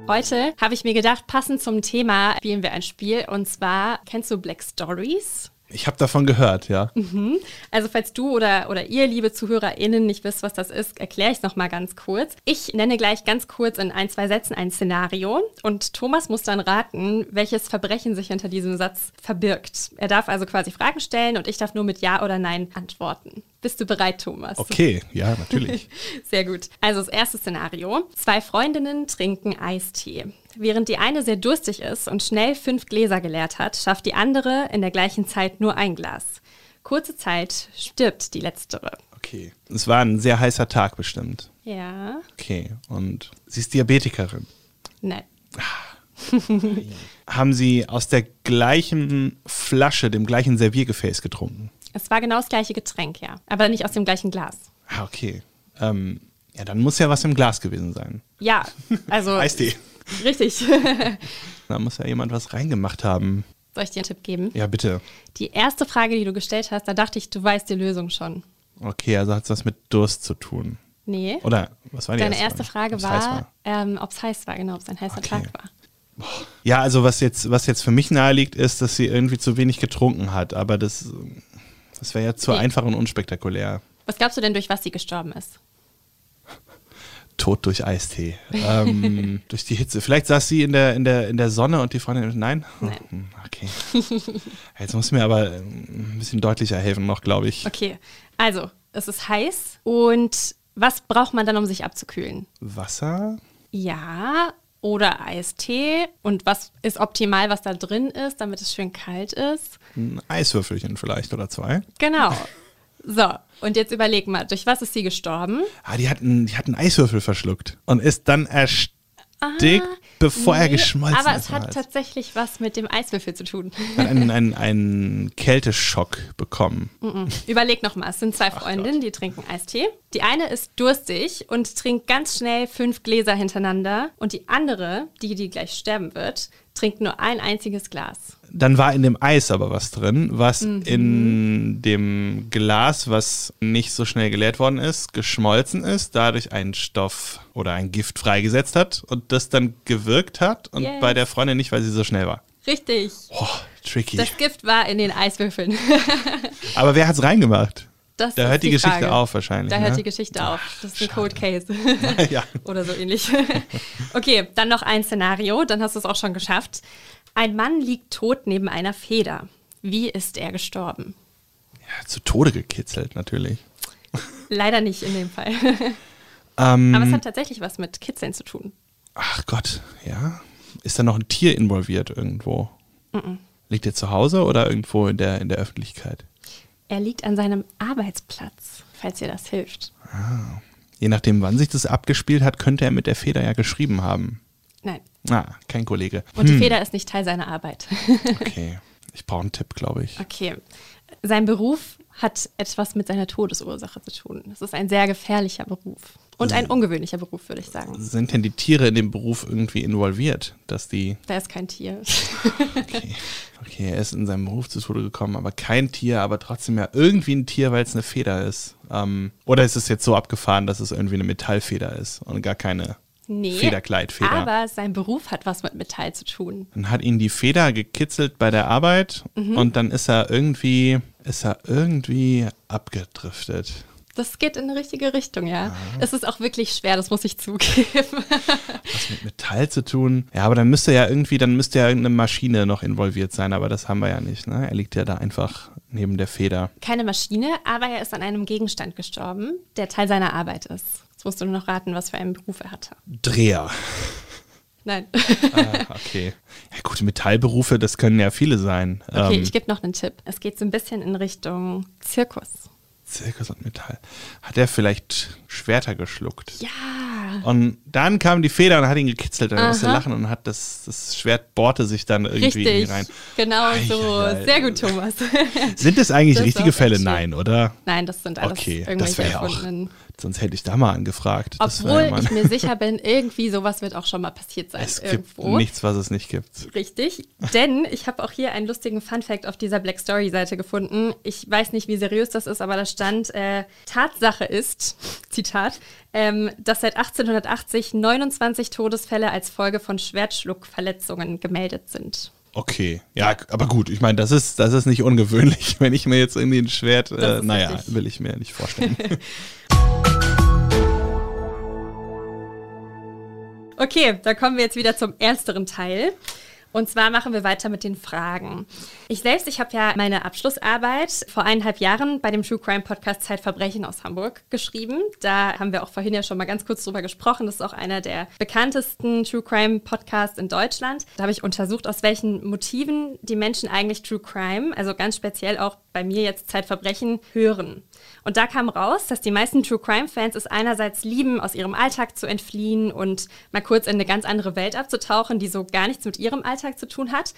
Heute habe ich mir gedacht, passend zum Thema spielen wir ein Spiel und zwar, kennst du Black Stories? Ich habe davon gehört, ja. Mhm. Also falls du oder, oder ihr, liebe ZuhörerInnen, nicht wisst, was das ist, erkläre ich es nochmal ganz kurz. Ich nenne gleich ganz kurz in ein, zwei Sätzen ein Szenario und Thomas muss dann raten, welches Verbrechen sich hinter diesem Satz verbirgt. Er darf also quasi Fragen stellen und ich darf nur mit Ja oder Nein antworten. Bist du bereit, Thomas? Okay, ja, natürlich. [LAUGHS] Sehr gut. Also das erste Szenario. Zwei Freundinnen trinken Eistee. Während die eine sehr durstig ist und schnell fünf Gläser geleert hat, schafft die andere in der gleichen Zeit nur ein Glas. Kurze Zeit stirbt die letztere. Okay. Es war ein sehr heißer Tag bestimmt. Ja. Okay. Und sie ist Diabetikerin. Nein. [LAUGHS] Haben Sie aus der gleichen Flasche, dem gleichen Serviergefäß getrunken? Es war genau das gleiche Getränk, ja. Aber nicht aus dem gleichen Glas. Ah, okay. Ähm, ja, dann muss ja was im Glas gewesen sein. Ja, also. [LAUGHS] Eistee. Richtig. [LAUGHS] da muss ja jemand was reingemacht haben. Soll ich dir einen Tipp geben? Ja, bitte. Die erste Frage, die du gestellt hast, da dachte ich, du weißt die Lösung schon. Okay, also hat es was mit Durst zu tun. Nee. Oder was war die Deine erste, erste Frage war, ähm, ob es heiß war, genau, ob es ein heißer Okay. Tag war. Ja, also was jetzt, was jetzt für mich naheliegt, ist, dass sie irgendwie zu wenig getrunken hat. Aber das, das wäre ja zu Nee. einfach und unspektakulär. Was glaubst du denn, durch was sie gestorben ist? Tot durch Eistee. ähm, [LAUGHS] durch die Hitze. Vielleicht saß sie in der, in der, in der Sonne und die Freundin. Nein? Nein. [LAUGHS] Hm, Okay. Jetzt muss mir aber ähm, ein bisschen deutlicher helfen noch, glaube ich. Okay, also, es ist heiß und was braucht man dann, um sich abzukühlen? Wasser? Ja, oder Eistee. Und was ist optimal, was da drin ist, damit es schön kalt ist? Ein Eiswürfelchen vielleicht oder zwei. Genau. So, und jetzt überleg mal, durch was ist sie gestorben? Ah, die hat, einen, die hat einen Eiswürfel verschluckt und ist dann erstickt, bevor er Ah, Nee, geschmolzen Aber ist. es hat tatsächlich was mit dem Eiswürfel zu tun. Hat einen, einen, einen Kälteschock bekommen. Überleg nochmal, es sind zwei Freundinnen, die trinken Eistee. Die eine ist durstig und trinkt ganz schnell fünf Gläser hintereinander. Und die andere, die, die gleich sterben wird, trinkt nur ein einziges Glas. Dann war in dem Eis aber was drin, was in dem Glas, was nicht so schnell geleert worden ist, geschmolzen ist, dadurch einen Stoff oder ein Gift freigesetzt hat und das dann gewirkt hat und Yes. bei der Freundin nicht, weil sie so schnell war. Richtig. Oh, tricky. Das Gift war in den Eiswürfeln. [LAUGHS] aber wer hat's reingemacht? Das Da hört die, Geschichte Frage. auf wahrscheinlich. Da ne? hört die Geschichte auf. Das ist ein Cold Case. [LAUGHS] ja. [LAUGHS] Oder so ähnlich. [LAUGHS] okay, dann noch ein Szenario, dann hast du es auch schon geschafft. Ein Mann liegt tot neben einer Feder. Wie ist er gestorben? ja, zu Tode gekitzelt natürlich. Leider nicht in dem Fall. Ähm, Aber es hat tatsächlich was mit Kitzeln zu tun. Ach Gott, ja. Ist da noch ein Tier involviert irgendwo? Liegt er zu Hause oder irgendwo in der, in der Öffentlichkeit? Er liegt an seinem Arbeitsplatz, falls dir das hilft. Je nachdem, wann sich das abgespielt hat, könnte er mit der Feder ja geschrieben haben. Nein. Ah, kein Kollege. Und die Feder ist nicht Teil seiner Arbeit. [LAUGHS] Okay, ich brauche einen Tipp, glaube ich. Okay. Sein Beruf hat etwas mit seiner Todesursache zu tun. Es ist ein sehr gefährlicher Beruf. Und ein ungewöhnlicher Beruf, würde ich sagen. Sind denn die Tiere in dem Beruf irgendwie involviert, dass die. Da ist kein Tier. [LAUGHS] Okay, okay, er ist in seinem Beruf zu Tode gekommen, aber kein Tier, aber trotzdem ja irgendwie ein Tier, weil es eine Feder ist. Ähm, oder ist es jetzt so abgefahren, dass es irgendwie eine Metallfeder ist und gar keine Nee. Federkleidfeder? Aber sein Beruf hat was mit Metall zu tun. Dann hat ihn die Feder gekitzelt bei der Arbeit Mhm. und dann ist er irgendwie, ist er irgendwie abgedriftet. Das geht in die richtige Richtung, ja. Ah. Es ist auch wirklich schwer, das muss ich zugeben. [LAUGHS] Was mit Metall zu tun? Ja, aber dann müsste ja irgendwie, dann müsste ja irgendeine Maschine noch involviert sein, aber das haben wir ja nicht. Ne? Er liegt ja da einfach neben der Feder. Keine Maschine, aber er ist an einem Gegenstand gestorben, der Teil seiner Arbeit ist. Musst du nur noch raten, was für einen Beruf er hatte. Dreher. Nein. ah, okay. Ja, gute Metallberufe, das können ja viele sein. Okay, ähm, ich gebe noch einen Tipp. Es geht so ein bisschen in Richtung Zirkus. Zirkus und Metall. Hat er vielleicht Schwerter geschluckt? Ja. Und dann kam die Feder und hat ihn gekitzelt. Dann musste er lachen und hat das, das Schwert bohrte sich dann irgendwie Richtig. rein. Genau Ei, so. Sehr gut, Thomas. Sind das eigentlich das richtige Fälle? Nein, oder? Nein, das sind alles okay, irgendwelche das ja auch, Sonst hätte ich da mal angefragt. Obwohl ja ich [LAUGHS] mir sicher bin, irgendwie sowas wird auch schon mal passiert sein. Es irgendwo. gibt nichts, was es nicht gibt. Richtig, denn ich habe auch hier einen lustigen Fun-Fact auf dieser Black Story-Seite gefunden. Ich weiß nicht, wie seriös das ist, aber da stand, äh, Tatsache ist, [LAUGHS] Zitat, ähm, dass seit 1880 29 Todesfälle als Folge von Schwertschluckverletzungen gemeldet sind. Okay, ja, aber gut, ich meine, das ist, das ist nicht ungewöhnlich, [LAUGHS] wenn ich mir jetzt irgendwie ein Schwert, äh, naja, richtig. will ich mir nicht vorstellen. Okay, da kommen wir jetzt wieder zum ernsteren Teil. Und zwar machen wir weiter mit den Fragen. Ich selbst, ich habe ja meine Abschlussarbeit vor eineinhalb Jahren bei dem True Crime Podcast Zeitverbrechen aus Hamburg geschrieben. Da haben wir auch vorhin ja schon mal ganz kurz drüber gesprochen. Das ist auch einer der bekanntesten True Crime Podcasts in Deutschland. Da habe ich untersucht, aus welchen Motiven die Menschen eigentlich True Crime, also ganz speziell auch bei mir jetzt Zeitverbrechen, hören. Und da kam raus, dass die meisten True Crime-Fans es einerseits lieben, aus ihrem Alltag zu entfliehen und mal kurz in eine ganz andere Welt abzutauchen, die so gar nichts mit ihrem Alltag zu tun hat.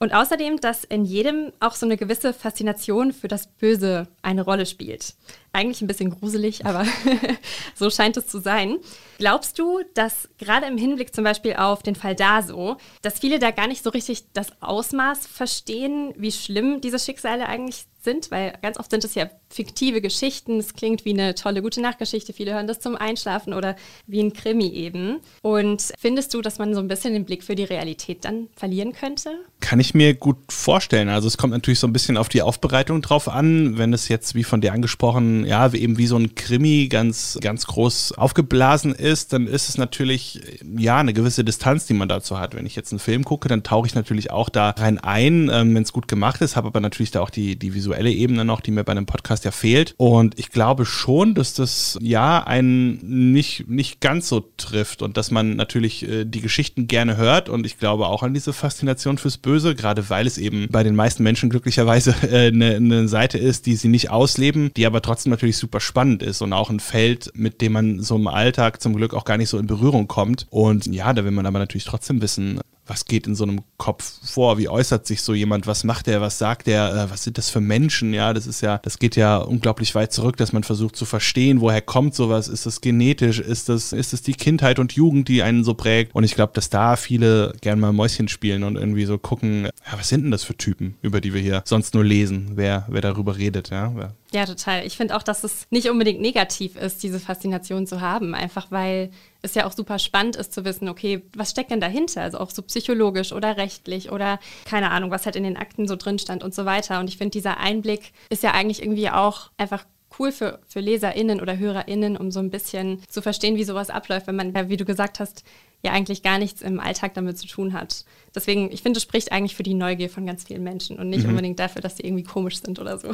Und außerdem, dass in jedem auch so eine gewisse Faszination für das Böse eine Rolle spielt. Eigentlich ein bisschen gruselig, aber [LAUGHS] so scheint es zu sein. Glaubst du, dass gerade im Hinblick zum Beispiel auf den Fall Daso, dass viele da gar nicht so richtig das Ausmaß verstehen, wie schlimm diese Schicksale eigentlich sind, weil ganz oft sind es ja fiktive Geschichten. Es klingt wie eine tolle gute Nachtgeschichte. Viele hören das zum Einschlafen oder wie ein Krimi eben. Und findest du, dass man so ein bisschen den Blick für die Realität dann verlieren könnte? Kann ich mir gut vorstellen. Also es kommt natürlich so ein bisschen auf die Aufbereitung drauf an. Wenn es jetzt, wie von dir angesprochen, ja, eben wie so ein Krimi ganz, ganz groß aufgeblasen ist, dann ist es natürlich, ja, eine gewisse Distanz, die man dazu hat. Wenn ich jetzt einen Film gucke, dann tauche ich natürlich auch da rein ein, ähm, wenn es gut gemacht ist, habe aber natürlich da auch die, die visuelle Ebene noch, die mir bei einem Podcast ja fehlt. Und ich glaube schon, dass das ja einen nicht, nicht ganz so trifft und dass man natürlich äh, die Geschichten gerne hört und ich glaube auch an diese Faszination fürs Böse, gerade weil es eben bei den meisten Menschen glücklicherweise [LAUGHS] äh, eine, eine Seite ist, die sie nicht ausleben, die aber trotzdem natürlich super spannend ist und auch ein Feld, mit dem man so im Alltag zum Glück auch gar nicht so in Berührung kommt. Und ja, da will man aber natürlich trotzdem wissen, was geht in so einem Kopf vor? Wie äußert sich so jemand? Was macht er? Was sagt er? Äh, was sind das für Menschen? Ja, das ist ja, das geht ja unglaublich weit zurück, dass man versucht zu verstehen, woher kommt sowas? Ist das genetisch? Ist das, ist das die Kindheit und Jugend, die einen so prägt? Und ich glaube, dass da viele gern mal Mäuschen spielen und irgendwie so gucken, ja, was sind denn das für Typen, über die wir hier sonst nur lesen, wer, wer darüber redet, ja? Ja, total. Ich finde auch, dass es nicht unbedingt negativ ist, diese Faszination zu haben, einfach weil es ja auch super spannend ist zu wissen, okay, was steckt denn dahinter? Also auch so psychologisch oder rechtlich oder keine Ahnung, was halt in den Akten so drin stand und so weiter. Und ich finde, dieser Einblick ist ja eigentlich irgendwie auch einfach cool für, für LeserInnen oder HörerInnen, um so ein bisschen zu verstehen, wie sowas abläuft, wenn man, wie du gesagt hast, ja eigentlich gar nichts im Alltag damit zu tun hat. Deswegen, ich finde, es spricht eigentlich für die Neugier von ganz vielen Menschen und nicht mhm. unbedingt dafür, dass sie irgendwie komisch sind oder so.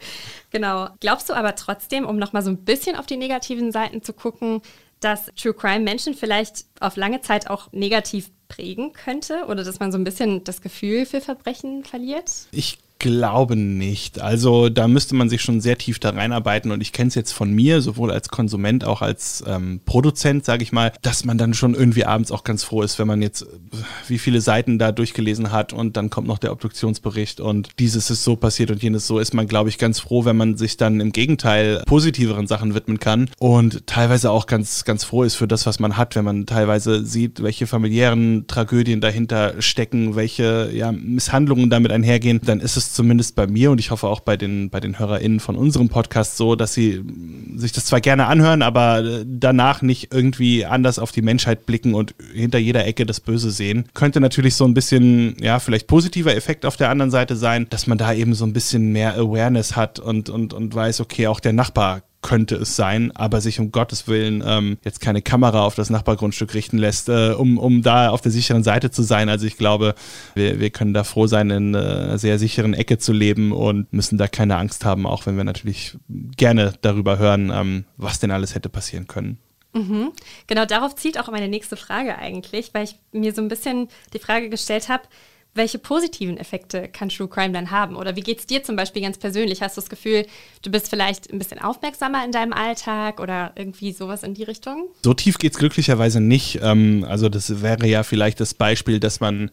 [LAUGHS] genau. Glaubst du aber trotzdem, um nochmal so ein bisschen auf die negativen Seiten zu gucken, dass True Crime Menschen vielleicht auf lange Zeit auch negativ prägen könnte oder dass man so ein bisschen das Gefühl für Verbrechen verliert? Ich glaube nicht. Also da müsste man sich schon sehr tief da reinarbeiten und ich kenne es jetzt von mir, sowohl als Konsument, auch als ähm, Produzent, sage ich mal, dass man dann schon irgendwie abends auch ganz froh ist, wenn man jetzt äh, wie viele Seiten da durchgelesen hat und dann kommt noch der Obduktionsbericht und dieses ist so passiert und jenes so, ist man, glaube ich, ganz froh, wenn man sich dann im Gegenteil positiveren Sachen widmen kann und teilweise auch ganz, ganz froh ist für das, was man hat, wenn man teilweise sieht, welche familiären Tragödien dahinter stecken, welche ja, Misshandlungen damit einhergehen, dann ist es zumindest bei mir und ich hoffe auch bei den, bei den HörerInnen von unserem Podcast so, dass sie sich das zwar gerne anhören, aber danach nicht irgendwie anders auf die Menschheit blicken und hinter jeder Ecke das Böse sehen. Könnte natürlich so ein bisschen, ja, vielleicht positiver Effekt auf der anderen Seite sein, dass man da eben so ein bisschen mehr Awareness hat und, und, und weiß, okay, auch der Nachbar könnte es sein, aber sich um Gottes Willen ähm, jetzt keine Kamera auf das Nachbargrundstück richten lässt, äh, um, um da auf der sicheren Seite zu sein. Also ich glaube, wir, wir können da froh sein, in äh, einer sehr sicheren Ecke zu leben und müssen da keine Angst haben, auch wenn wir natürlich gerne darüber hören, ähm, was denn alles hätte passieren können. Mhm. Genau darauf zielt auch meine nächste Frage eigentlich, weil ich mir so ein bisschen die Frage gestellt habe, welche positiven Effekte kann True Crime dann haben? Oder wie geht es dir zum Beispiel ganz persönlich? Hast du das Gefühl, du bist vielleicht ein bisschen aufmerksamer in deinem Alltag oder irgendwie sowas in die Richtung? So tief geht es glücklicherweise nicht. Ähm, also das wäre ja vielleicht das Beispiel, dass man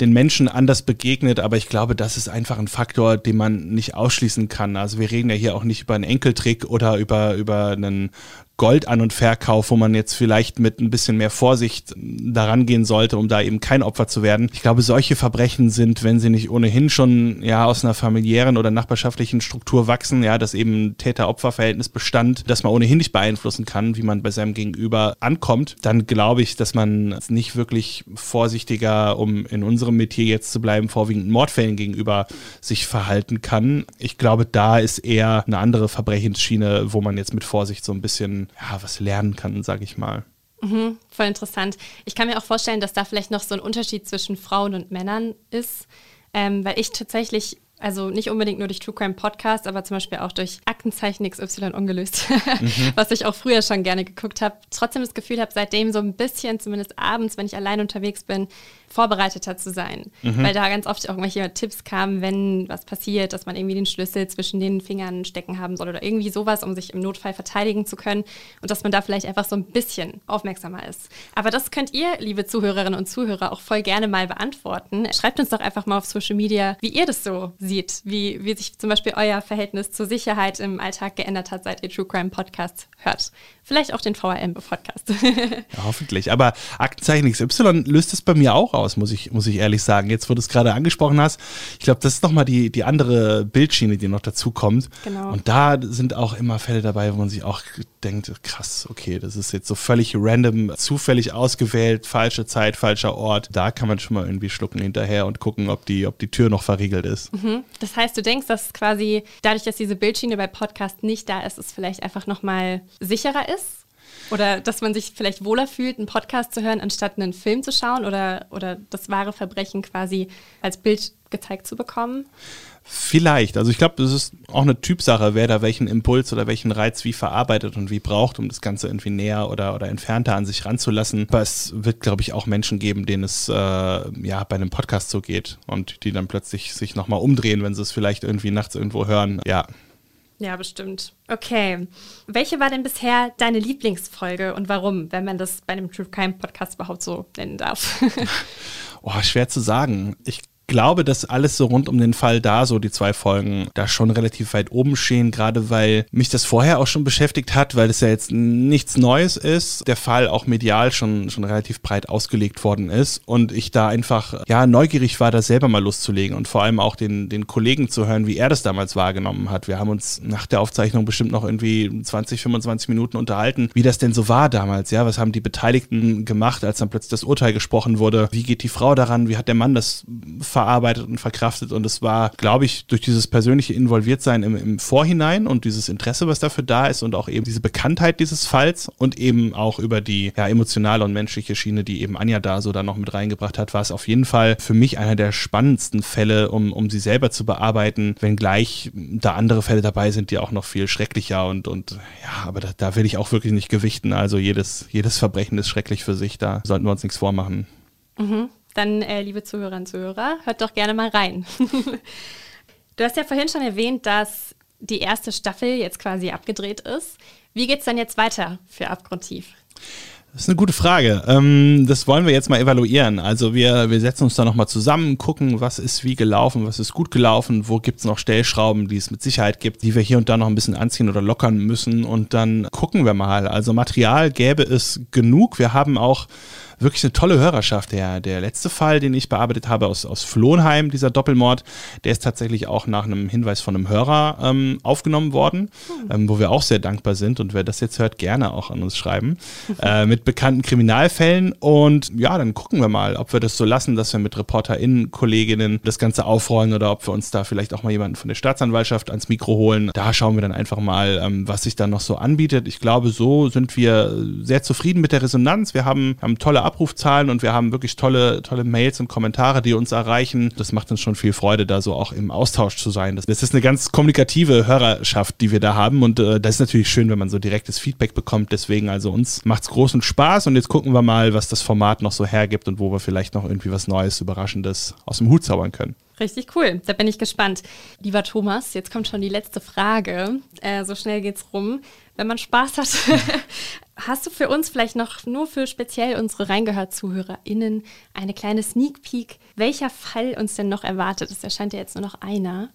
den Menschen anders begegnet, aber ich glaube, das ist einfach ein Faktor, den man nicht ausschließen kann. Also wir reden ja hier auch nicht über einen Enkeltrick oder über, über einen Gold an und Verkauf, wo man jetzt vielleicht mit ein bisschen mehr Vorsicht daran gehen sollte, um da eben kein Opfer zu werden. Ich glaube, solche Verbrechen sind, wenn sie nicht ohnehin schon ja aus einer familiären oder nachbarschaftlichen Struktur wachsen, ja, dass eben Täter-Opfer-Verhältnis bestand, dass man ohnehin nicht beeinflussen kann, wie man bei seinem Gegenüber ankommt, dann glaube ich, dass man nicht wirklich vorsichtiger, um in unserem Metier jetzt zu bleiben, vorwiegend Mordfällen gegenüber sich verhalten kann. Ich glaube, da ist eher eine andere Verbrechensschiene, wo man jetzt mit Vorsicht so ein bisschen ja, was lernen kann, sage ich mal. Mhm, voll interessant. Ich kann mir auch vorstellen, dass da vielleicht noch so ein Unterschied zwischen Frauen und Männern ist, ähm, weil ich tatsächlich also nicht unbedingt nur durch True Crime Podcast, aber zum Beispiel auch durch Aktenzeichen XY ungelöst, [LAUGHS] mhm. was ich auch früher schon gerne geguckt habe. Trotzdem das Gefühl habe, seitdem so ein bisschen, zumindest abends, wenn ich allein unterwegs bin, vorbereiteter zu sein. Mhm. Weil da ganz oft irgendwelche Tipps kamen, wenn was passiert, dass man irgendwie den Schlüssel zwischen den Fingern stecken haben soll oder irgendwie sowas, um sich im Notfall verteidigen zu können und dass man da vielleicht einfach so ein bisschen aufmerksamer ist. Aber das könnt ihr, liebe Zuhörerinnen und Zuhörer, auch voll gerne mal beantworten. Schreibt uns doch einfach mal auf Social Media, wie ihr das so seht, wie, wie sich zum Beispiel euer Verhältnis zur Sicherheit im Alltag geändert hat, seit ihr True Crime Podcast hört. Vielleicht auch den VRM-Podcast. [LAUGHS] ja, hoffentlich. Aber Aktenzeichen XY löst es bei mir auch aus, muss ich, muss ich ehrlich sagen. Jetzt, wo du es gerade angesprochen hast, ich glaube, das ist nochmal die, die andere Bildschiene, die noch dazu kommt. Genau. Und da sind auch immer Fälle dabei, wo man sich auch denkt, krass, okay, das ist jetzt so völlig random, zufällig ausgewählt, falsche Zeit, falscher Ort. Da kann man schon mal irgendwie schlucken hinterher und gucken, ob die, ob die Tür noch verriegelt ist. Mhm. Das heißt, du denkst, dass quasi dadurch, dass diese Bildschiene bei Podcast nicht da ist, es vielleicht einfach nochmal sicherer ist? Oder dass man sich vielleicht wohler fühlt, einen Podcast zu hören, anstatt einen Film zu schauen oder, oder das wahre Verbrechen quasi als Bild gezeigt zu bekommen? Vielleicht. Also ich glaube, das ist auch eine Typsache, wer da welchen Impuls oder welchen Reiz wie verarbeitet und wie braucht, um das Ganze irgendwie näher oder, oder entfernter an sich ranzulassen. Aber es wird, glaube ich, auch Menschen geben, denen es äh, ja bei einem Podcast so geht und die dann plötzlich sich nochmal umdrehen, wenn sie es vielleicht irgendwie nachts irgendwo hören. Ja, ja, bestimmt. Okay. Welche war denn bisher deine Lieblingsfolge und warum, wenn man das bei einem True Crime Podcast überhaupt so nennen darf? [LAUGHS] oh, schwer zu sagen. Ich glaube, dass alles so rund um den Fall da, so die zwei Folgen, da schon relativ weit oben stehen, gerade weil mich das vorher auch schon beschäftigt hat, weil es ja jetzt nichts Neues ist, der Fall auch medial schon, schon relativ breit ausgelegt worden ist und ich da einfach, ja, neugierig war, das selber mal loszulegen und vor allem auch den, den Kollegen zu hören, wie er das damals wahrgenommen hat. Wir haben uns nach der Aufzeichnung bestimmt noch irgendwie 20, 25 Minuten unterhalten, wie das denn so war damals, ja, was haben die Beteiligten gemacht, als dann plötzlich das Urteil gesprochen wurde, wie geht die Frau daran, wie hat der Mann das verarbeitet und verkraftet. Und es war, glaube ich, durch dieses persönliche Involviertsein im, im Vorhinein und dieses Interesse, was dafür da ist und auch eben diese Bekanntheit dieses Falls und eben auch über die ja, emotionale und menschliche Schiene, die eben Anja da so da noch mit reingebracht hat, war es auf jeden Fall für mich einer der spannendsten Fälle, um, um sie selber zu bearbeiten, wenngleich da andere Fälle dabei sind, die auch noch viel schrecklicher und, und ja, aber da, da will ich auch wirklich nicht gewichten. Also jedes, jedes Verbrechen ist schrecklich für sich, da sollten wir uns nichts vormachen. Mhm dann, äh, liebe Zuhörerinnen und Zuhörer, hört doch gerne mal rein. [LAUGHS] du hast ja vorhin schon erwähnt, dass die erste Staffel jetzt quasi abgedreht ist. Wie geht es dann jetzt weiter für Abgrundtief? Das ist eine gute Frage. Ähm, das wollen wir jetzt mal evaluieren. Also wir, wir setzen uns da nochmal zusammen, gucken, was ist wie gelaufen, was ist gut gelaufen, wo gibt es noch Stellschrauben, die es mit Sicherheit gibt, die wir hier und da noch ein bisschen anziehen oder lockern müssen und dann gucken wir mal. Also Material gäbe es genug. Wir haben auch wirklich eine tolle Hörerschaft. Der, der letzte Fall, den ich bearbeitet habe aus, aus Flohnheim, dieser Doppelmord, der ist tatsächlich auch nach einem Hinweis von einem Hörer ähm, aufgenommen worden, hm. ähm, wo wir auch sehr dankbar sind. Und wer das jetzt hört, gerne auch an uns schreiben. [LAUGHS] äh, mit bekannten Kriminalfällen. Und ja, dann gucken wir mal, ob wir das so lassen, dass wir mit ReporterInnen, Kolleginnen das Ganze aufrollen oder ob wir uns da vielleicht auch mal jemanden von der Staatsanwaltschaft ans Mikro holen. Da schauen wir dann einfach mal, ähm, was sich dann noch so anbietet. Ich glaube, so sind wir sehr zufrieden mit der Resonanz. Wir haben, haben tolle Abrufzahlen und wir haben wirklich tolle, tolle Mails und Kommentare, die uns erreichen. Das macht uns schon viel Freude, da so auch im Austausch zu sein. Das, das ist eine ganz kommunikative Hörerschaft, die wir da haben und äh, das ist natürlich schön, wenn man so direktes Feedback bekommt. Deswegen also uns macht es großen Spaß und jetzt gucken wir mal, was das Format noch so hergibt und wo wir vielleicht noch irgendwie was Neues, Überraschendes aus dem Hut zaubern können. Richtig cool. Da bin ich gespannt. Lieber Thomas, jetzt kommt schon die letzte Frage. Äh, so schnell geht's rum. Wenn man Spaß hat, [LAUGHS] [LAUGHS] hast du für uns vielleicht noch nur für speziell unsere Reingehört-ZuhörerInnen eine kleine Sneak Peek, welcher Fall uns denn noch erwartet? Es erscheint ja jetzt nur noch einer.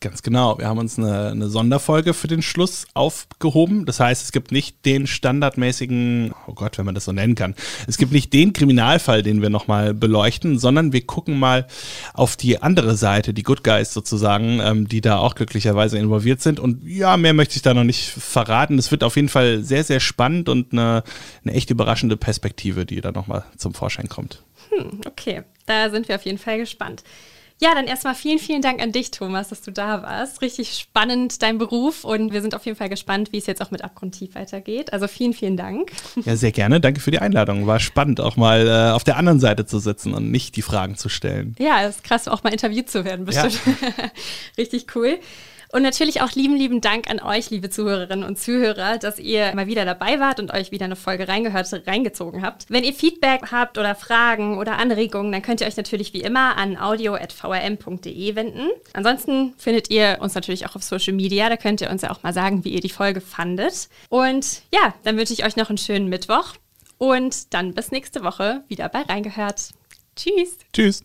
Ganz genau. Wir haben uns eine, eine, Sonderfolge für den Schluss aufgehoben. Das heißt, es gibt nicht den standardmäßigen, oh Gott, wenn man das so nennen kann, es gibt nicht den Kriminalfall, den wir nochmal beleuchten, sondern wir gucken mal auf die andere Seite, die Good Guys sozusagen, ähm, die da auch glücklicherweise involviert sind. Und ja, mehr möchte ich da noch nicht verraten. Es wird auf jeden Fall sehr, sehr spannend und eine, eine echt überraschende Perspektive, die da nochmal zum Vorschein kommt. Hm, okay, da sind wir auf jeden Fall gespannt. Ja, dann erstmal vielen, vielen Dank an dich, Thomas, dass du da warst. Richtig spannend, dein Beruf. Und wir sind auf jeden Fall gespannt, wie es jetzt auch mit Abgrundtief weitergeht. Also vielen, vielen Dank. Ja, sehr gerne. Danke für die Einladung. War spannend, auch mal äh, auf der anderen Seite zu sitzen und nicht die Fragen zu stellen. Ja, es ist krass, auch mal interviewt zu werden, bestimmt. Ja. [LAUGHS] Richtig cool. Und natürlich auch lieben, lieben Dank an euch, liebe Zuhörerinnen und Zuhörer, dass ihr mal wieder dabei wart und euch wieder eine Folge reingehört, reingezogen habt. Wenn ihr Feedback habt oder Fragen oder Anregungen, dann könnt ihr euch natürlich wie immer an audio.vrm.de wenden. Ansonsten findet ihr uns natürlich auch auf Social Media. Da könnt ihr uns ja auch mal sagen, wie ihr die Folge fandet. Und ja, dann wünsche ich euch noch einen schönen Mittwoch und dann bis nächste Woche wieder bei Reingehört. Tschüss. Tschüss.